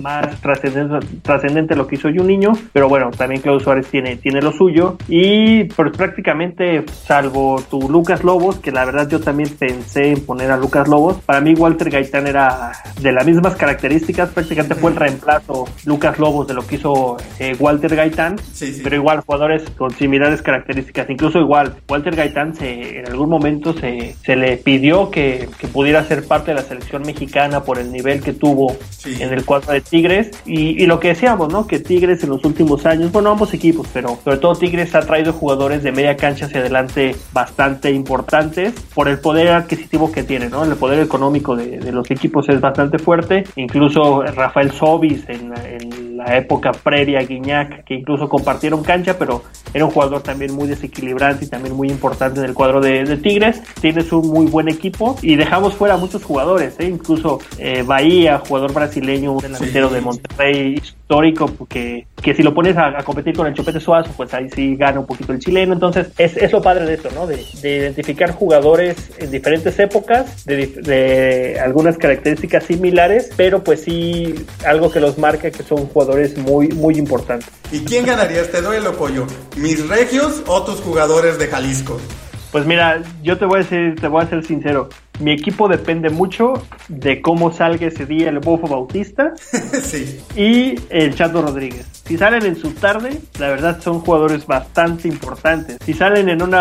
más trascendente, lo que hizo yo un niño, pero bueno, también Claudio Suárez tiene, tiene lo suyo. Y pues prácticamente, salvo tu Lucas Lobos, que la verdad yo también pensé en poner a Lucas Lobos, para mí Walter Gaitán era de las mismas características, prácticamente fue el reemplazo Lucas Lobos de lo que hizo eh, Walter Gaitán, pero igual jugadores con similares características, incluso igual Walter Gaitán se, en algún momento se, se le pidió que, que, pudiera ser parte de la selección mexicana por el nivel que tuvo en el cuadro de Tigres y, y lo que decíamos, ¿no? Que Tigres en los últimos años, bueno, ambos equipos, pero sobre todo Tigres ha traído jugadores de media cancha hacia adelante bastante importantes por el poder adquisitivo que tiene, ¿no? El poder económico de, los equipos es bastante fuerte. Incluso Rafael Sobis en, la época previa a Guiñac, que incluso compartieron cancha, pero era un jugador también muy desequilibrante y también muy importante en el cuadro de, Tigres. Tienes un muy buen equipo y dejamos fuera a muchos jugadores, ¿eh? incluso eh, Bahía, jugador brasileño, un delantero de Monterrey histórico, porque que si lo pones a, competir con el Chupete Suazo, pues ahí sí gana un poquito el chileno. Entonces, es, es lo padre de eso, ¿no? De, identificar jugadores en diferentes épocas, de, algunas características similares, pero pues sí algo que los marca que son jugadores muy, muy importantes. ¿Y quién ganaría este duelo, Pollo? ¿Mis regios o tus jugadores de Jalisco? Pues mira, yo te voy a decir, te voy a ser sincero. Mi equipo depende mucho de cómo salga ese día el Bofo Bautista sí. y el Chato Rodríguez. Si salen en su tarde, la verdad son jugadores bastante importantes. Si salen en un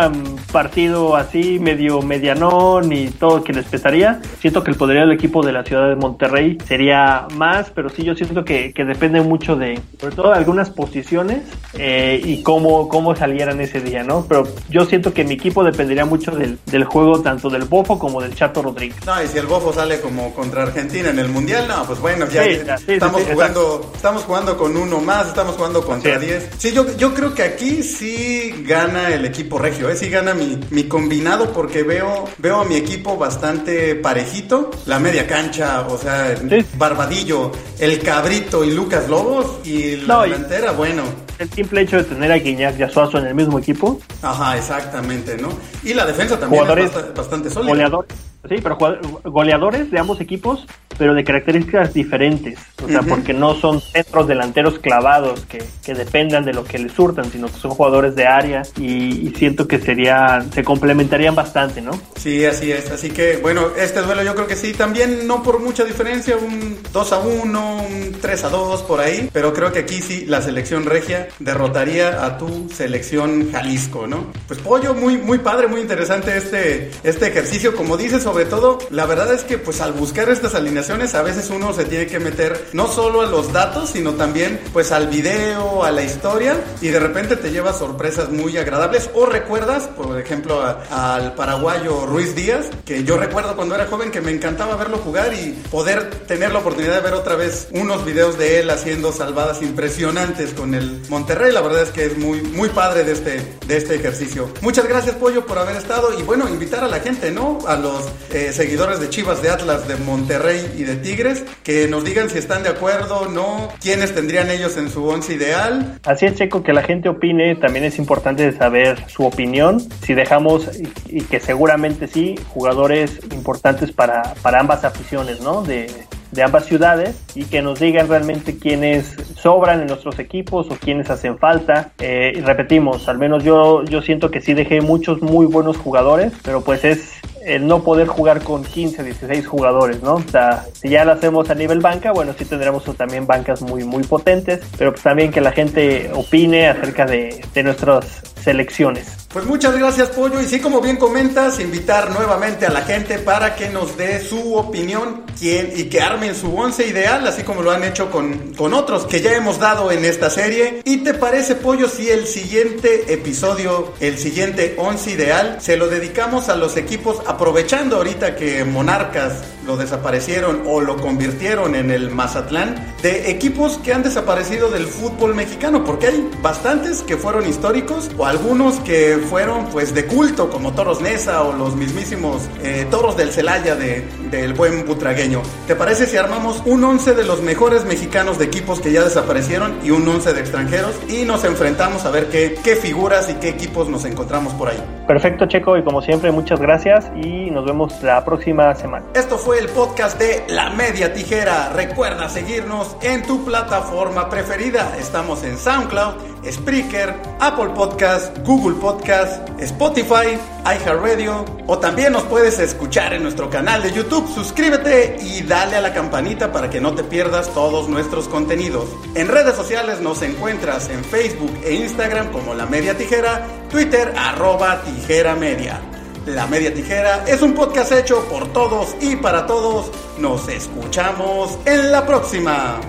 partido así medio medianón y todo que les pesaría, siento que el poderío del equipo de la ciudad de Monterrey sería más, pero sí yo siento que, que depende mucho de, sobre todo de algunas posiciones eh, y cómo, cómo salieran ese día, ¿no? Pero yo siento que mi equipo dependería mucho del, del juego tanto del Bofo como del Chato Rodríguez. No, y si el Bofo sale como contra Argentina en el Mundial, no, pues bueno, ya, estamos jugando, estamos jugando con uno más, estamos jugando contra 10. Sí, yo, yo creo que aquí sí gana el equipo regio, ¿eh? sí gana mi, mi combinado porque veo, veo a mi equipo bastante parejito. La media cancha, o sea, Barbadillo, el Cabrito y Lucas Lobos y la delantera, bueno. El simple hecho de tener a Guiñac y a Suazo en el mismo equipo. Ajá, exactamente, ¿no? Y la defensa también es bastante, sólida. Goleadores, sí, pero goleadores de ambos equipos pero de características diferentes. O sea, porque no son centros delanteros clavados que, que, dependan de lo que les surtan, sino que son jugadores de área y, siento que sería, se complementarían bastante, ¿no? Sí, así es. Así que, bueno, este duelo yo creo que sí, también no por mucha diferencia, un 2 a 1, un 3 a 2 por ahí, pero creo que aquí sí la selección regia derrotaría a tu selección Jalisco, ¿no? Pues Pollo, muy, muy padre, muy interesante este, este ejercicio. Como dices, sobre todo, la verdad es que pues al buscar estas alineaciones, a veces uno se tiene que meter no solo a los datos, sino también pues al video, a la historia y de repente te llevas sorpresas muy agradables o recuerdas, por ejemplo, al paraguayo Ruiz Díaz, que yo recuerdo cuando era joven que me encantaba verlo jugar y poder tener la oportunidad de ver otra vez unos videos de él haciendo salvadas impresionantes con el Monterrey. La verdad es que es muy, muy padre de este, de este ejercicio. Muchas gracias, Pollo, por haber estado y bueno, invitar a la gente, ¿no? A los eh, seguidores de Chivas de Atlas de Monterrey y de Tigres, que nos digan si están de acuerdo, no, quiénes tendrían ellos en su once ideal. Así es, Checo, que la gente opine, también es importante saber su opinión, si dejamos, y, que seguramente sí, jugadores importantes para, para ambas aficiones, ¿no? De, de ambas ciudades y que nos digan realmente quiénes sobran en nuestros equipos o quiénes hacen falta. Eh, y repetimos, al menos yo, yo siento que sí dejé muchos muy buenos jugadores, pero pues es el no poder jugar con 15, 16 jugadores, ¿no? O sea, si ya lo hacemos a nivel banca, bueno, sí tendremos también bancas muy, muy potentes, pero pues también que la gente opine acerca de, de nuestras selecciones. Pues muchas gracias Pollo y sí como bien comentas, invitar nuevamente a la gente para que nos dé su opinión quién, y que armen su once ideal, así como lo han hecho con, con otros que ya hemos dado en esta serie. ¿Y te parece Pollo si el siguiente episodio, el siguiente once ideal, se lo dedicamos a los equipos aprovechando ahorita que Monarcas lo desaparecieron o lo convirtieron en el Mazatlán, de equipos que han desaparecido del fútbol mexicano, porque hay bastantes que fueron históricos o algunos que fueron pues de culto como Toros Nesa o los mismísimos eh, Toros del Celaya de, del buen butragueño. ¿Te parece si armamos un 11 de los mejores mexicanos de equipos que ya desaparecieron y un 11 de extranjeros y nos enfrentamos a ver qué, qué figuras y qué equipos nos encontramos por ahí? Perfecto Checo y como siempre muchas gracias y nos vemos la próxima semana. Esto fue el podcast de La Media Tijera. Recuerda seguirnos en tu plataforma preferida. Estamos en SoundCloud, Spreaker, Apple Podcast, Google Podcast, Spotify, iHeartRadio o también nos puedes escuchar en nuestro canal de YouTube. Suscríbete y dale a la campanita para que no te pierdas todos nuestros contenidos. En redes sociales nos encuentras en Facebook e Instagram como La Media Tijera, Twitter arroba Tijera Media. La Media Tijera es un podcast hecho por todos y para todos. Nos escuchamos en la próxima.